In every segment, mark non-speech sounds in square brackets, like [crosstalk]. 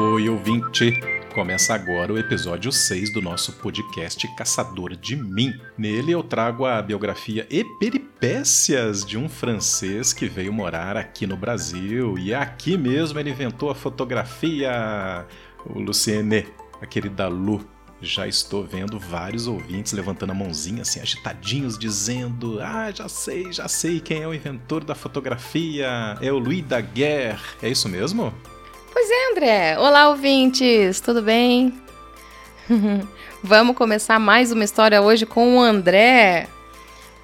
Oi, ouvinte! Começa agora o episódio 6 do nosso podcast Caçador de Mim. Nele eu trago a biografia e peripécias de um francês que veio morar aqui no Brasil e aqui mesmo ele inventou a fotografia. O Luciene, a querida Lu. Já estou vendo vários ouvintes levantando a mãozinha assim, agitadinhos, dizendo: Ah, já sei, já sei quem é o inventor da fotografia. É o Louis Daguerre. É isso mesmo? Pois é, André. Olá, ouvintes, tudo bem? [laughs] Vamos começar mais uma história hoje com o André.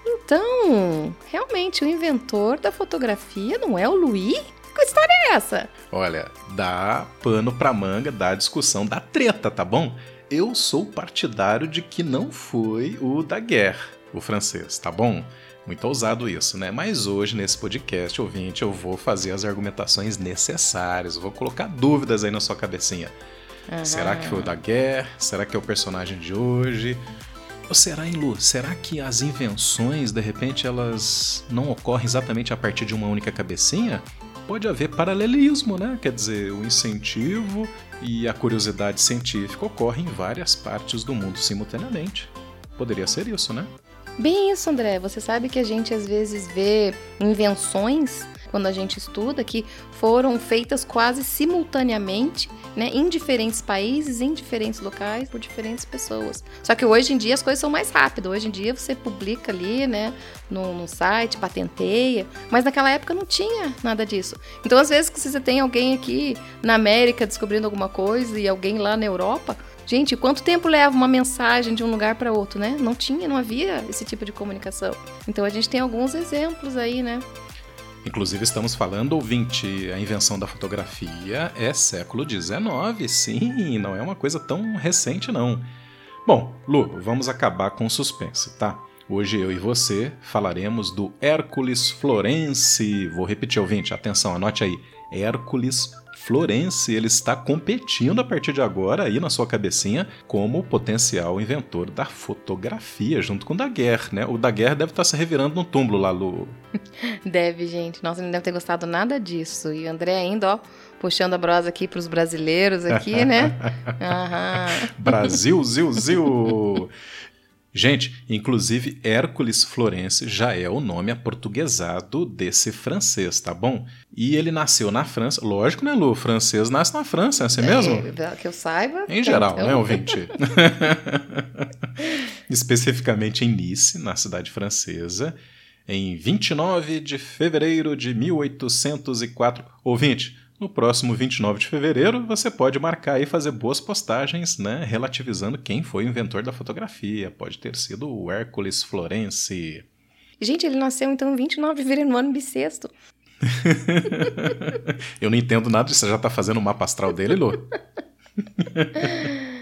Então, realmente, o inventor da fotografia não é o Louis? Que história é essa? Olha, dá pano pra manga, dá discussão, dá treta, tá bom? Eu sou partidário de que não foi o Daguerre, o francês, tá bom? Muito ousado isso, né? Mas hoje, nesse podcast, ouvinte, eu vou fazer as argumentações necessárias, vou colocar dúvidas aí na sua cabecinha. Uhum. Será que foi o Daguerre? Será que é o personagem de hoje? Ou será, em Lu, será que as invenções, de repente, elas não ocorrem exatamente a partir de uma única cabecinha? Pode haver paralelismo, né? Quer dizer, o incentivo e a curiosidade científica ocorrem em várias partes do mundo simultaneamente. Poderia ser isso, né? Bem isso, André. Você sabe que a gente às vezes vê invenções quando a gente estuda que foram feitas quase simultaneamente, né, em diferentes países, em diferentes locais, por diferentes pessoas. Só que hoje em dia as coisas são mais rápidas. Hoje em dia você publica ali, né, no, no site, patenteia, mas naquela época não tinha nada disso. Então, às vezes, se você tem alguém aqui na América descobrindo alguma coisa e alguém lá na Europa, Gente, quanto tempo leva uma mensagem de um lugar para outro, né? Não tinha, não havia esse tipo de comunicação. Então a gente tem alguns exemplos aí, né? Inclusive, estamos falando, ouvinte, a invenção da fotografia é século XIX, sim, não é uma coisa tão recente, não. Bom, Lu, vamos acabar com o suspense, tá? Hoje eu e você falaremos do Hércules Florence. Vou repetir, ouvinte, atenção, anote aí. Hércules Florence ele está competindo a partir de agora aí na sua cabecinha como potencial inventor da fotografia, junto com o Daguerre, né? O Daguerre deve estar se revirando no túmulo lá, Lu. [laughs] Deve, gente. Nossa, não deve ter gostado nada disso. E o André ainda, ó, puxando a brosa aqui para os brasileiros aqui, né? [laughs] Brasil, zil, zil. Gente, inclusive Hércules Florence já é o nome aportuguesado desse francês, tá bom? E ele nasceu na França. Lógico, né, Lu? O francês nasce na França, é assim é, mesmo? Que eu saiba. Em geral, então. né, ouvinte? [laughs] Especificamente em Nice, na cidade francesa, em 29 de fevereiro de 1804. Ouvinte, no próximo 29 de fevereiro, você pode marcar e fazer boas postagens, né, relativizando quem foi o inventor da fotografia. Pode ter sido o Hércules Florence. Gente, ele nasceu então em 29 de fevereiro no ano bissexto. [laughs] Eu não entendo nada disso. Você já tá fazendo o mapa astral dele, Lô? [laughs]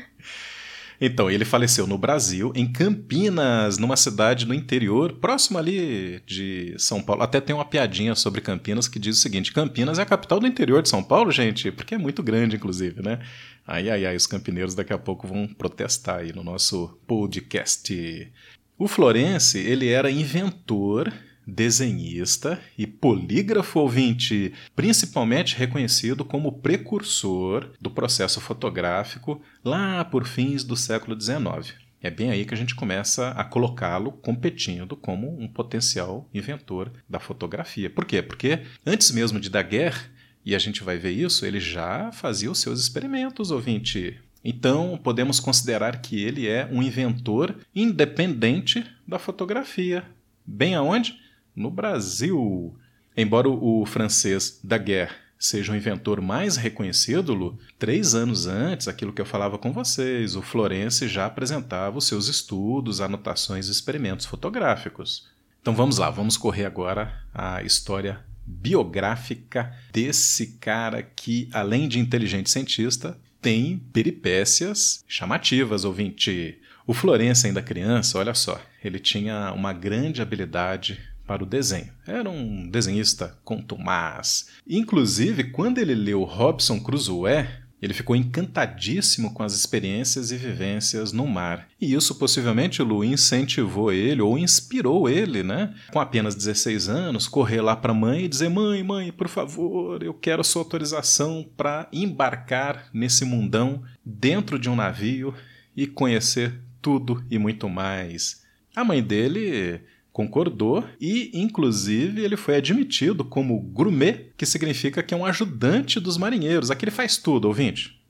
Então, ele faleceu no Brasil, em Campinas, numa cidade no interior, próximo ali de São Paulo. Até tem uma piadinha sobre Campinas que diz o seguinte: Campinas é a capital do interior de São Paulo, gente, porque é muito grande, inclusive, né? Ai, ai, ai, os campineiros daqui a pouco vão protestar aí no nosso podcast. O Florence, ele era inventor desenhista e polígrafo ouvinte, principalmente reconhecido como precursor do processo fotográfico lá por fins do século XIX. É bem aí que a gente começa a colocá-lo competindo como um potencial inventor da fotografia. Por quê? Porque antes mesmo de Daguerre, e a gente vai ver isso, ele já fazia os seus experimentos, ouvinte. Então, podemos considerar que ele é um inventor independente da fotografia. Bem aonde? No Brasil. Embora o francês Daguerre seja o inventor mais reconhecido, três anos antes, aquilo que eu falava com vocês, o Florence já apresentava os seus estudos, anotações e experimentos fotográficos. Então vamos lá, vamos correr agora a história biográfica desse cara que, além de inteligente cientista, tem peripécias chamativas, ouvinte. O Florence, ainda criança, olha só, ele tinha uma grande habilidade para o desenho. Era um desenhista contumaz. Inclusive, quando ele leu Robson Crusoe, Ele ficou encantadíssimo com as experiências e vivências no mar. E isso possivelmente, Lu, incentivou ele ou inspirou ele, né? Com apenas 16 anos, correr lá para a mãe e dizer: Mãe, mãe, por favor, eu quero sua autorização para embarcar nesse mundão dentro de um navio e conhecer tudo e muito mais. A mãe dele concordou e, inclusive, ele foi admitido como gourmet, que significa que é um ajudante dos marinheiros. Aqui ele faz tudo, ouvinte.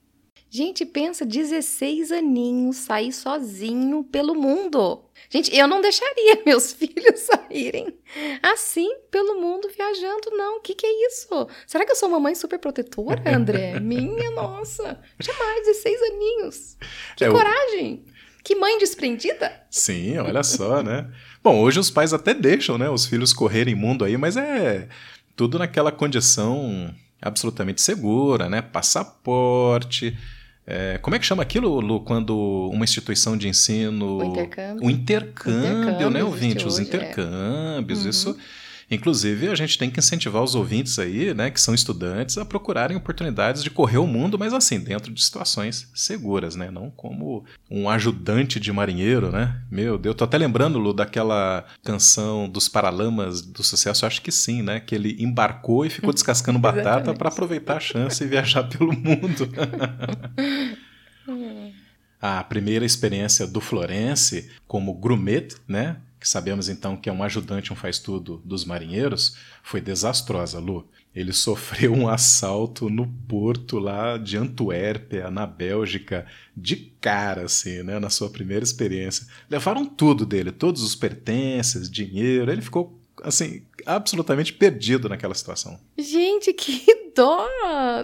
Gente, pensa, 16 aninhos, sair sozinho pelo mundo. Gente, eu não deixaria [laughs] meus filhos saírem assim pelo mundo viajando, não. O que, que é isso? Será que eu sou uma mãe super protetora, André? [laughs] Minha nossa! Jamais, 16 aninhos. Que é, coragem! Que mãe desprendida! Sim, olha só, né? Bom, hoje os pais até deixam, né, os filhos correrem mundo aí, mas é tudo naquela condição absolutamente segura, né? Passaporte. É, como é que chama aquilo, Lu, quando uma instituição de ensino. O intercâmbio. O intercâmbio, intercâmbio né, ouvinte? Os é. intercâmbios, é. isso Inclusive, a gente tem que incentivar os ouvintes aí, né, que são estudantes, a procurarem oportunidades de correr o mundo, mas assim, dentro de situações seguras, né? Não como um ajudante de marinheiro, né? Meu Deus, tô até lembrando, Lu, daquela canção dos Paralamas do Sucesso, acho que sim, né? Que ele embarcou e ficou [laughs] descascando batata para aproveitar a chance e viajar pelo mundo. [laughs] a primeira experiência do Florence como grumet, né? Que sabemos então que é um ajudante, um faz-tudo dos marinheiros, foi desastrosa, Lu. Ele [laughs] sofreu um assalto no porto lá de Antuérpia, na Bélgica, de cara, assim, né? Na sua primeira experiência. Levaram tudo dele, todos os pertences, dinheiro. Ele ficou, assim, absolutamente perdido naquela situação. Gente, [laughs] que dó!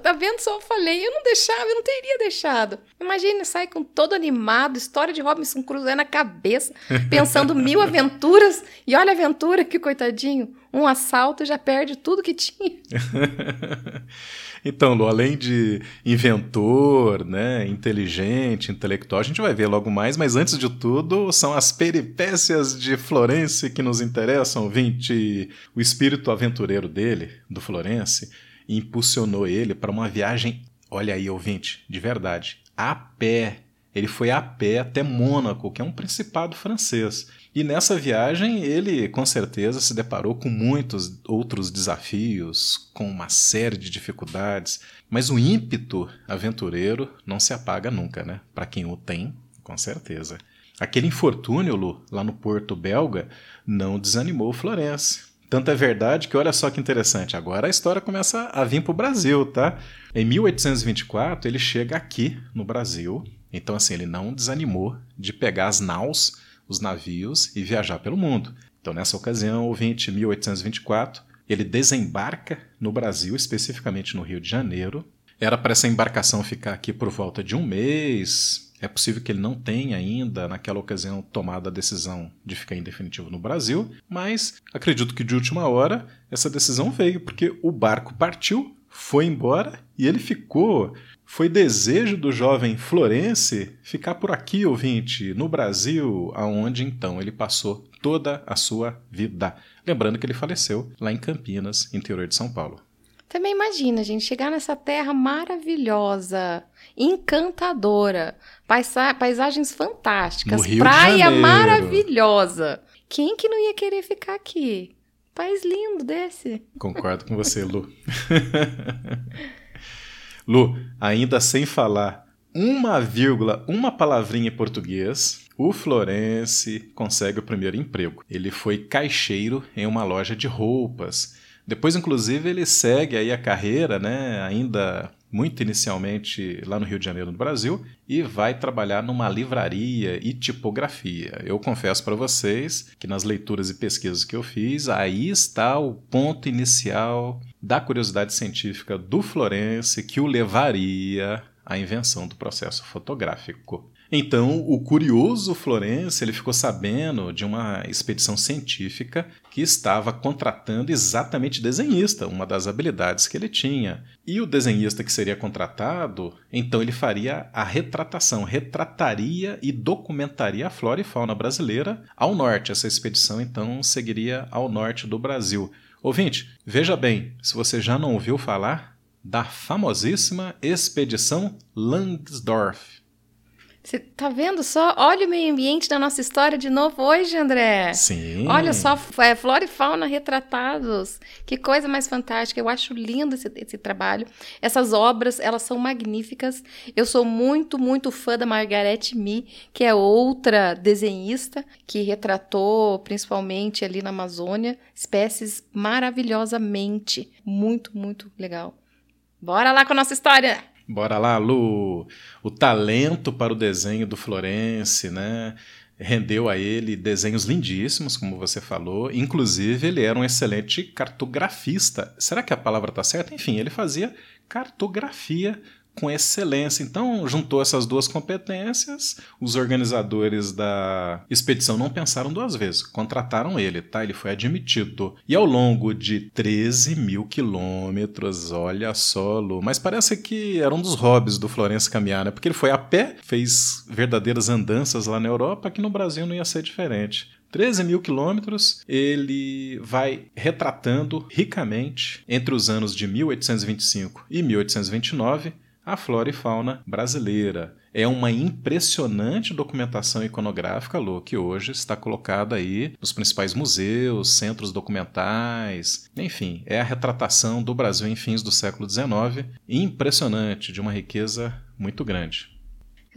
Tá vendo só? Eu falei, eu não deixava, eu não teria deixado. Imagina, sai com todo animado, história de Robinson Crusoe na cabeça, [laughs] pensando mil aventuras. E olha a aventura, que coitadinho. Um assalto já perde tudo que tinha. [laughs] então, Lu, além de inventor, né, inteligente, intelectual, a gente vai ver logo mais, mas antes de tudo, são as peripécias de Florence que nos interessam, 20 o espírito aventureiro dele, do Florence, impulsionou ele para uma viagem, olha aí, ouvinte, de verdade, a pé. Ele foi a pé até Mônaco, que é um principado francês. E nessa viagem ele com certeza se deparou com muitos outros desafios, com uma série de dificuldades, mas o ímpeto aventureiro não se apaga nunca, né? Para quem o tem, com certeza. Aquele infortúnio Lu, lá no porto belga não desanimou Florence. Tanto é verdade que olha só que interessante, agora a história começa a vir para o Brasil, tá? Em 1824 ele chega aqui no Brasil, então assim ele não desanimou de pegar as naus, os navios e viajar pelo mundo. Então nessa ocasião, ouvinte, 1824, ele desembarca no Brasil, especificamente no Rio de Janeiro. Era para essa embarcação ficar aqui por volta de um mês, é possível que ele não tenha ainda, naquela ocasião, tomado a decisão de ficar em definitivo no Brasil, mas acredito que de última hora essa decisão veio, porque o barco partiu, foi embora e ele ficou. Foi desejo do jovem Florence ficar por aqui, ouvinte, no Brasil, aonde então ele passou toda a sua vida. Lembrando que ele faleceu lá em Campinas, interior de São Paulo. Também imagina, gente, chegar nessa terra maravilhosa, encantadora, paisa paisagens fantásticas, praia maravilhosa. Quem que não ia querer ficar aqui? País lindo desse. Concordo com você, Lu. [laughs] Lu, ainda sem falar uma vírgula, uma palavrinha em português, o Florence consegue o primeiro emprego. Ele foi caixeiro em uma loja de roupas. Depois, inclusive, ele segue aí a carreira, né, ainda muito inicialmente lá no Rio de Janeiro, no Brasil, e vai trabalhar numa livraria e tipografia. Eu confesso para vocês que nas leituras e pesquisas que eu fiz, aí está o ponto inicial da curiosidade científica do Florence que o levaria à invenção do processo fotográfico. Então, o curioso Florence ele ficou sabendo de uma expedição científica que estava contratando exatamente desenhista, uma das habilidades que ele tinha. E o desenhista que seria contratado, então ele faria a retratação, retrataria e documentaria a flora e fauna brasileira ao norte. Essa expedição então seguiria ao norte do Brasil. Ouvinte, veja bem, se você já não ouviu falar, da famosíssima Expedição Langsdorff. Você tá vendo só? Olha o meio ambiente da nossa história de novo hoje, André. Sim. Olha só, é, flora e fauna retratados. Que coisa mais fantástica. Eu acho lindo esse, esse, trabalho. Essas obras, elas são magníficas. Eu sou muito, muito fã da Margaret Mee, que é outra desenhista que retratou, principalmente ali na Amazônia, espécies maravilhosamente. Muito, muito legal. Bora lá com a nossa história! Bora lá, Lu. O talento para o desenho do Florence, né? Rendeu a ele desenhos lindíssimos, como você falou. Inclusive, ele era um excelente cartografista. Será que a palavra está certa? Enfim, ele fazia cartografia com excelência. Então, juntou essas duas competências, os organizadores da expedição não pensaram duas vezes, contrataram ele, tá? Ele foi admitido. E ao longo de 13 mil quilômetros, olha só, Lu, mas parece que era um dos hobbies do Florencio caminhar, né? Porque ele foi a pé, fez verdadeiras andanças lá na Europa, que no Brasil não ia ser diferente. 13 mil quilômetros, ele vai retratando ricamente entre os anos de 1825 e 1829 a flora e fauna brasileira. É uma impressionante documentação iconográfica, Lô, que hoje está colocada aí nos principais museus, centros documentais, enfim, é a retratação do Brasil em fins do século XIX, impressionante, de uma riqueza muito grande.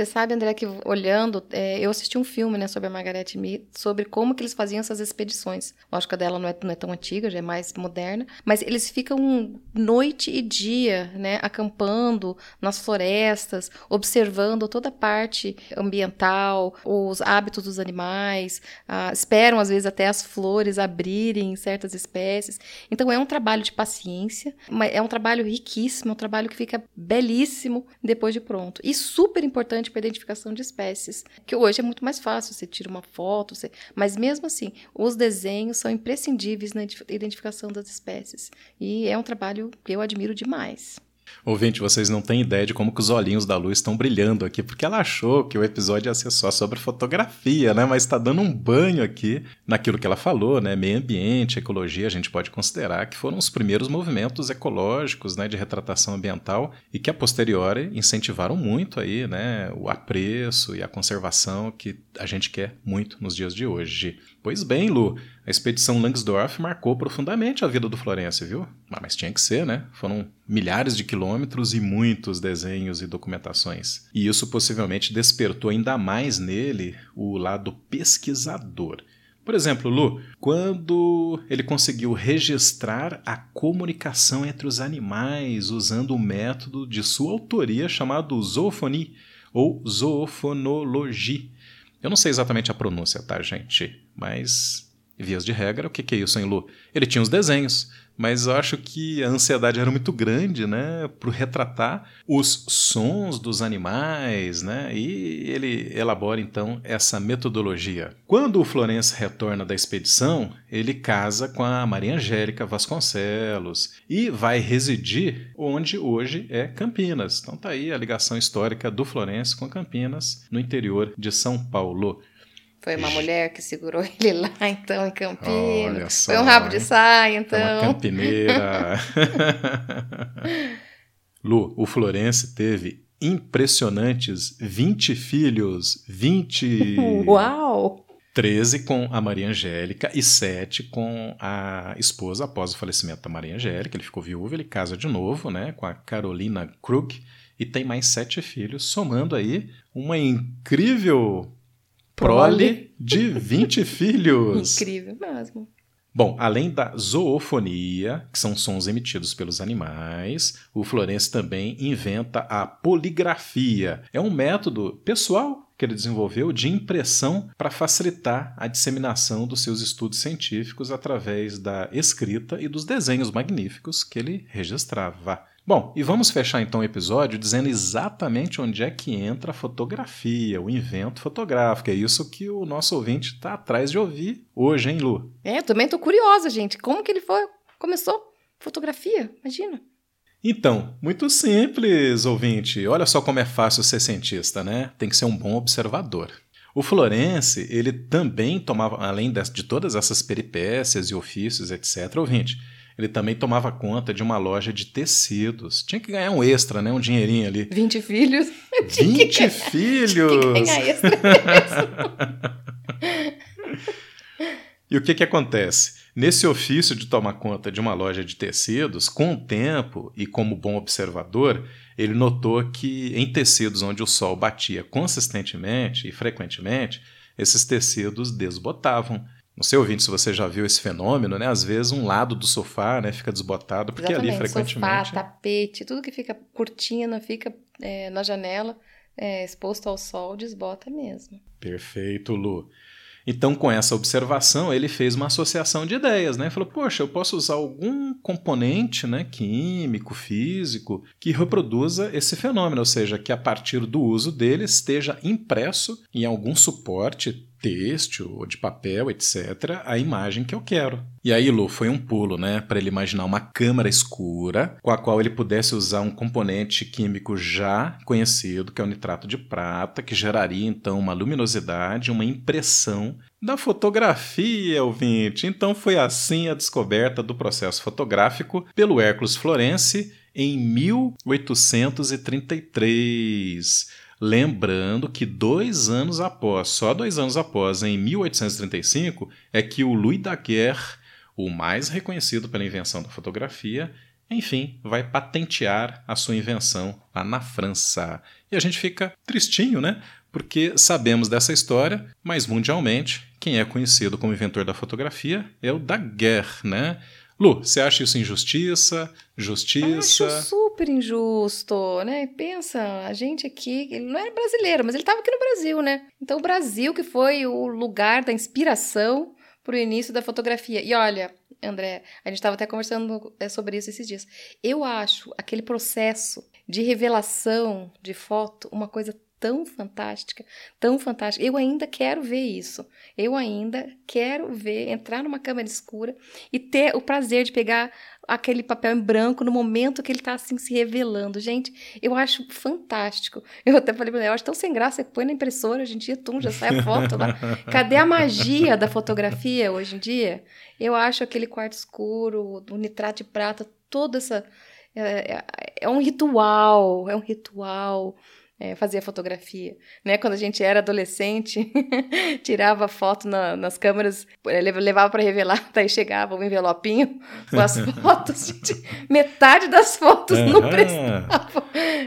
Você sabe, André, que olhando, é, eu assisti um filme né, sobre a Margaret Mead, sobre como que eles faziam essas expedições. Lógico que a dela não é, não é tão antiga, já é mais moderna, mas eles ficam noite e dia, né, acampando nas florestas, observando toda a parte ambiental, os hábitos dos animais, ah, esperam às vezes até as flores abrirem em certas espécies. Então é um trabalho de paciência, é um trabalho riquíssimo, é um trabalho que fica belíssimo depois de pronto. E super importante para identificação de espécies, que hoje é muito mais fácil, você tira uma foto, você... mas mesmo assim, os desenhos são imprescindíveis na identificação das espécies. E é um trabalho que eu admiro demais. Ouvinte, vocês não têm ideia de como que os olhinhos da luz estão brilhando aqui, porque ela achou que o episódio ia ser só sobre fotografia, né? Mas está dando um banho aqui naquilo que ela falou, né? Meio ambiente, ecologia, a gente pode considerar que foram os primeiros movimentos ecológicos, né, de retratação ambiental e que a posteriori incentivaram muito aí, né, o apreço e a conservação que a gente quer muito nos dias de hoje. Pois bem, Lu, a expedição Langsdorff marcou profundamente a vida do Florencio, viu? Ah, mas tinha que ser, né? Foram milhares de quilômetros e muitos desenhos e documentações. E isso possivelmente despertou ainda mais nele o lado pesquisador. Por exemplo, Lu, quando ele conseguiu registrar a comunicação entre os animais usando um método de sua autoria chamado zoofonia ou zoofonologia eu não sei exatamente a pronúncia, tá, gente? Mas, vias de regra, o que é isso, hein, Lu? Ele tinha os desenhos, mas eu acho que a ansiedade era muito grande, né, para retratar os sons dos animais, né, e ele elabora então essa metodologia. Quando o Florence retorna da expedição, ele casa com a Maria Angélica Vasconcelos e vai residir onde hoje é Campinas. Então tá aí a ligação histórica do Florence com Campinas, no interior de São Paulo. Foi uma mulher que segurou [laughs] ele lá, então, em Campinas. Foi um rabo de saia, então. É uma campineira. [laughs] Lu, o Florence teve impressionantes 20 filhos. 20. [laughs] Uau! 13 com a Maria Angélica e 7 com a esposa após o falecimento da Maria Angélica. Ele ficou viúvo, ele casa de novo, né, com a Carolina Krug e tem mais sete filhos, somando aí uma incrível prole de 20 [laughs] filhos. Incrível mesmo. Bom, além da zoofonia, que são sons emitidos pelos animais, o Florence também inventa a poligrafia. É um método pessoal que ele desenvolveu de impressão para facilitar a disseminação dos seus estudos científicos através da escrita e dos desenhos magníficos que ele registrava. Bom, e vamos fechar então o episódio dizendo exatamente onde é que entra a fotografia, o invento fotográfico. É isso que o nosso ouvinte está atrás de ouvir hoje, hein, Lu? É, eu também estou curiosa, gente. Como que ele foi, começou fotografia? Imagina. Então, muito simples, ouvinte. Olha só como é fácil ser cientista, né? Tem que ser um bom observador. O Florence, ele também tomava, além de, de todas essas peripécias e ofícios, etc., ouvinte, ele também tomava conta de uma loja de tecidos. Tinha que ganhar um extra, né? Um dinheirinho ali. 20 filhos. 20 filhos! [laughs] Tinha que ganhar extra [laughs] e o que, que acontece? Nesse ofício de tomar conta de uma loja de tecidos, com o tempo e como bom observador, ele notou que em tecidos onde o sol batia consistentemente e frequentemente, esses tecidos desbotavam. Não sei, ouvinte, se você já viu esse fenômeno, né? Às vezes um lado do sofá né, fica desbotado, porque Exatamente. ali frequentemente. Sofá, tapete, tudo que fica cortina, fica é, na janela, é, exposto ao sol, desbota mesmo. Perfeito, Lu. Então, com essa observação, ele fez uma associação de ideias, né? Falou, poxa, eu posso usar algum componente né, químico, físico, que reproduza esse fenômeno, ou seja, que a partir do uso dele esteja impresso em algum suporte têxtil ou de papel, etc., a imagem que eu quero. E aí, Lu, foi um pulo, né, para ele imaginar uma câmara escura com a qual ele pudesse usar um componente químico já conhecido, que é o nitrato de prata, que geraria então uma luminosidade, uma impressão da fotografia, ouvinte. Então foi assim a descoberta do processo fotográfico pelo Hércules Florence em 1833. Lembrando que dois anos após, só dois anos após, em 1835, é que o Louis Daguerre, o mais reconhecido pela invenção da fotografia, enfim, vai patentear a sua invenção lá na França. E a gente fica tristinho, né? Porque sabemos dessa história, mas mundialmente, quem é conhecido como inventor da fotografia é o Daguerre, né? Lu, você acha isso injustiça? Justiça? Acho super injusto, né? Pensa, a gente aqui, ele não era brasileiro, mas ele estava aqui no Brasil, né? Então o Brasil que foi o lugar da inspiração para o início da fotografia. E olha, André, a gente estava até conversando é, sobre isso esses dias. Eu acho aquele processo de revelação de foto uma coisa tão fantástica, tão fantástica. Eu ainda quero ver isso. Eu ainda quero ver, entrar numa câmera escura e ter o prazer de pegar aquele papel em branco no momento que ele está assim se revelando. Gente, eu acho fantástico. [laughs] Eu até falei para eu acho tão sem graça, põe na impressora, hoje em dia, tum, já sai a foto lá. [laughs] Cadê a magia da fotografia hoje em dia? Eu acho aquele quarto escuro, o nitrato de prata, toda essa... É, é, é um ritual, é um ritual é, fazia fotografia, né? Quando a gente era adolescente, [laughs] tirava foto na, nas câmeras, é, levava para revelar, [laughs] daí chegava um envelopinho com as [laughs] fotos, gente, metade das fotos uhum. não prestava,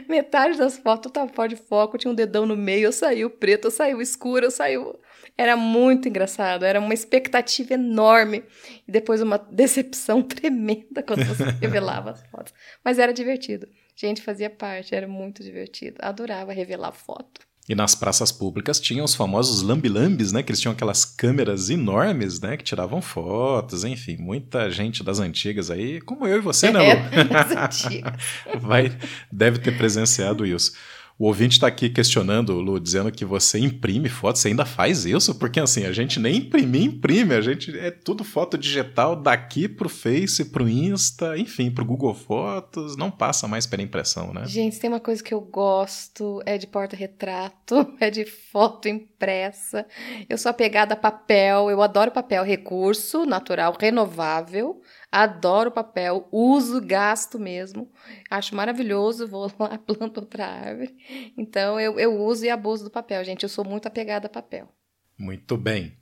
metade das fotos estava fora de foco, tinha um dedão no meio, saiu preto, saiu escuro, saiu... Era muito engraçado, era uma expectativa enorme e depois uma decepção tremenda quando você revelava as fotos, mas era divertido. Gente, fazia parte, era muito divertido. Adorava revelar foto. E nas praças públicas tinham os famosos lambilambes, né? Que eles tinham aquelas câmeras enormes, né? Que tiravam fotos, enfim. Muita gente das antigas aí, como eu e você, né, Lu? É, [laughs] das antigas. Vai, deve ter presenciado isso. O ouvinte está aqui questionando, Lu, dizendo que você imprime fotos, você ainda faz isso? Porque assim, a gente nem imprimir, imprime, a gente é tudo foto digital daqui pro Face, pro Insta, enfim, pro Google Fotos, não passa mais pela impressão, né? Gente, tem uma coisa que eu gosto, é de porta-retrato, [laughs] é de foto impressa. Eu sou apegada a papel, eu adoro papel, recurso natural, renovável. Adoro papel, uso, gasto mesmo. Acho maravilhoso, vou lá, [laughs] planto outra árvore. Então eu, eu uso e abuso do papel, gente. Eu sou muito apegada a papel. Muito bem.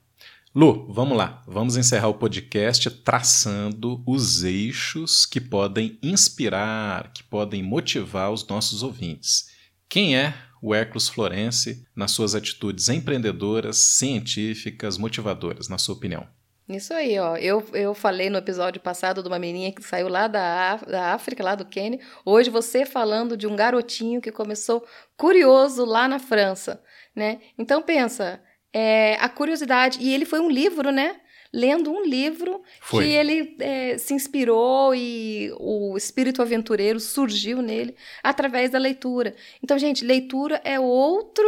Lu, vamos lá. Vamos encerrar o podcast traçando os eixos que podem inspirar, que podem motivar os nossos ouvintes. Quem é o Hércules Florence nas suas atitudes empreendedoras, científicas, motivadoras, na sua opinião? Isso aí, ó. Eu, eu falei no episódio passado de uma menina que saiu lá da, da África, lá do Quênia. Hoje você falando de um garotinho que começou curioso lá na França, né? Então pensa, é, a curiosidade. E ele foi um livro, né? Lendo um livro foi. que ele é, se inspirou e o espírito aventureiro surgiu nele através da leitura. Então, gente, leitura é outro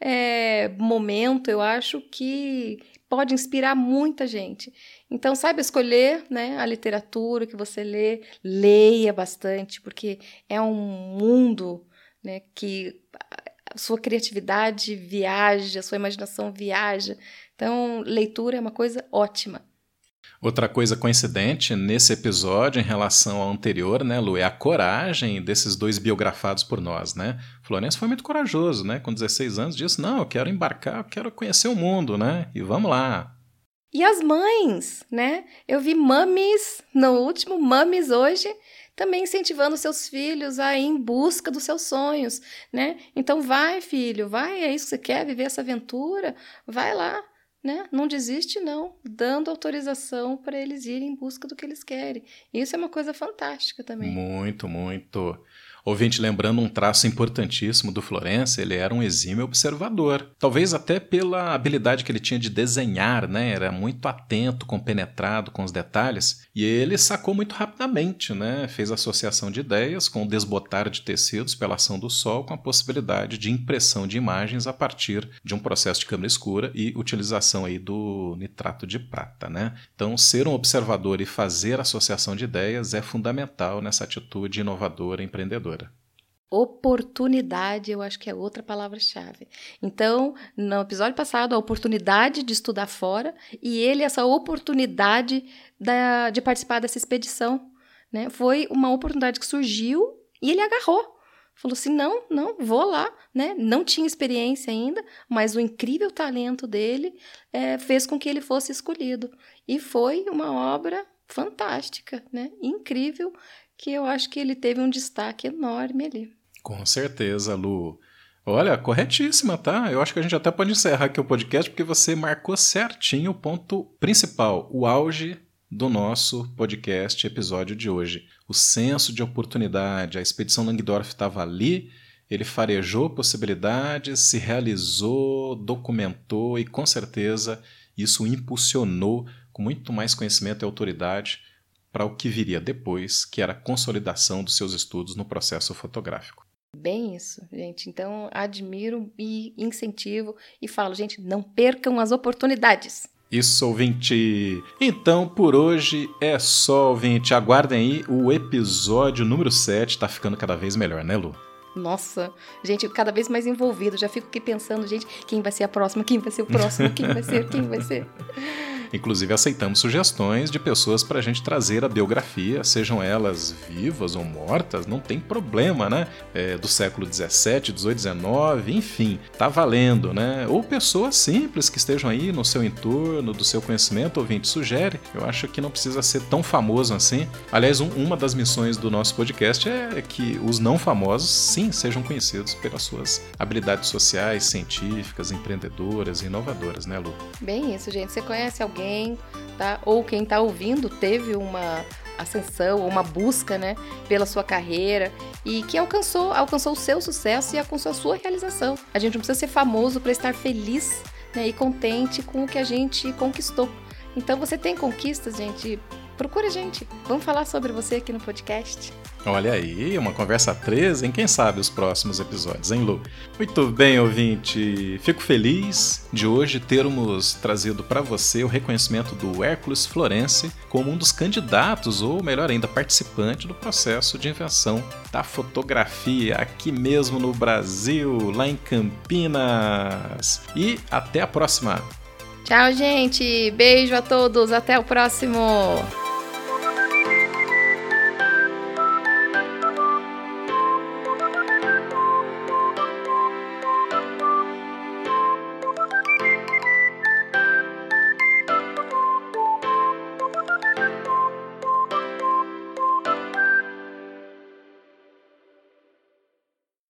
é, momento, eu acho, que pode inspirar muita gente. Então, saiba escolher né, a literatura que você lê, leia bastante, porque é um mundo né, que a sua criatividade viaja, a sua imaginação viaja. Então, leitura é uma coisa ótima. Outra coisa coincidente nesse episódio em relação ao anterior, né, Lu, é a coragem desses dois biografados por nós, né? Florencio foi muito corajoso, né? Com 16 anos disse: "Não, eu quero embarcar, eu quero conhecer o mundo, né? E vamos lá". E as mães, né? Eu vi mames no último mames hoje também incentivando seus filhos a ir em busca dos seus sonhos, né? Então vai, filho, vai, é isso que você quer, viver essa aventura, vai lá, né? Não desiste não, dando autorização para eles irem em busca do que eles querem. Isso é uma coisa fantástica também. Muito, muito. Ouvinte, lembrando um traço importantíssimo do Florença, ele era um exímio observador. Talvez até pela habilidade que ele tinha de desenhar, né? Era muito atento, compenetrado com os detalhes. E ele sacou muito rapidamente, né? Fez associação de ideias com o desbotar de tecidos pela ação do sol com a possibilidade de impressão de imagens a partir de um processo de câmera escura e utilização aí do nitrato de prata, né? Então, ser um observador e fazer associação de ideias é fundamental nessa atitude inovadora empreendedora. Oportunidade, eu acho que é outra palavra-chave. Então, no episódio passado, a oportunidade de estudar fora e ele, essa oportunidade da, de participar dessa expedição. Né? Foi uma oportunidade que surgiu e ele agarrou. Falou assim: não, não, vou lá. Né? Não tinha experiência ainda, mas o incrível talento dele é, fez com que ele fosse escolhido. E foi uma obra fantástica, né? incrível, que eu acho que ele teve um destaque enorme ali. Com certeza, Lu. Olha, corretíssima, tá? Eu acho que a gente até pode encerrar aqui o podcast porque você marcou certinho o ponto principal, o auge do nosso podcast episódio de hoje. O senso de oportunidade, a expedição Langdorf estava ali, ele farejou possibilidades, se realizou, documentou e com certeza isso impulsionou com muito mais conhecimento e autoridade para o que viria depois, que era a consolidação dos seus estudos no processo fotográfico. Bem isso, gente. Então, admiro e incentivo e falo, gente, não percam as oportunidades. Isso, ouvinte. Então, por hoje é só, ouvinte. Aguardem aí o episódio número 7. Tá ficando cada vez melhor, né, Lu? Nossa, gente, cada vez mais envolvido. Já fico aqui pensando, gente, quem vai ser a próxima? Quem vai ser o próximo? Quem vai ser? Quem vai ser? [laughs] Inclusive, aceitamos sugestões de pessoas para a gente trazer a biografia, sejam elas vivas ou mortas, não tem problema, né? É, do século 17, 18, 19, enfim, tá valendo, né? Ou pessoas simples que estejam aí no seu entorno, do seu conhecimento, ouvinte, sugere. Eu acho que não precisa ser tão famoso assim. Aliás, um, uma das missões do nosso podcast é que os não famosos, sim, sejam conhecidos pelas suas habilidades sociais, científicas, empreendedoras e inovadoras, né, Lu? Bem isso, gente. Você conhece alguém? Tá? Ou quem está ouvindo teve uma ascensão, uma busca, né, pela sua carreira e que alcançou, alcançou o seu sucesso e alcançou a sua realização. A gente não precisa ser famoso para estar feliz, né, e contente com o que a gente conquistou. Então você tem conquistas, gente, procura a gente. Vamos falar sobre você aqui no podcast. Olha aí, uma conversa 13, em quem sabe os próximos episódios, hein, Lu? Muito bem, ouvinte. Fico feliz de hoje termos trazido para você o reconhecimento do Hércules Florence como um dos candidatos, ou melhor ainda, participante do processo de invenção da fotografia aqui mesmo no Brasil, lá em Campinas. E até a próxima. Tchau, gente. Beijo a todos. Até o próximo.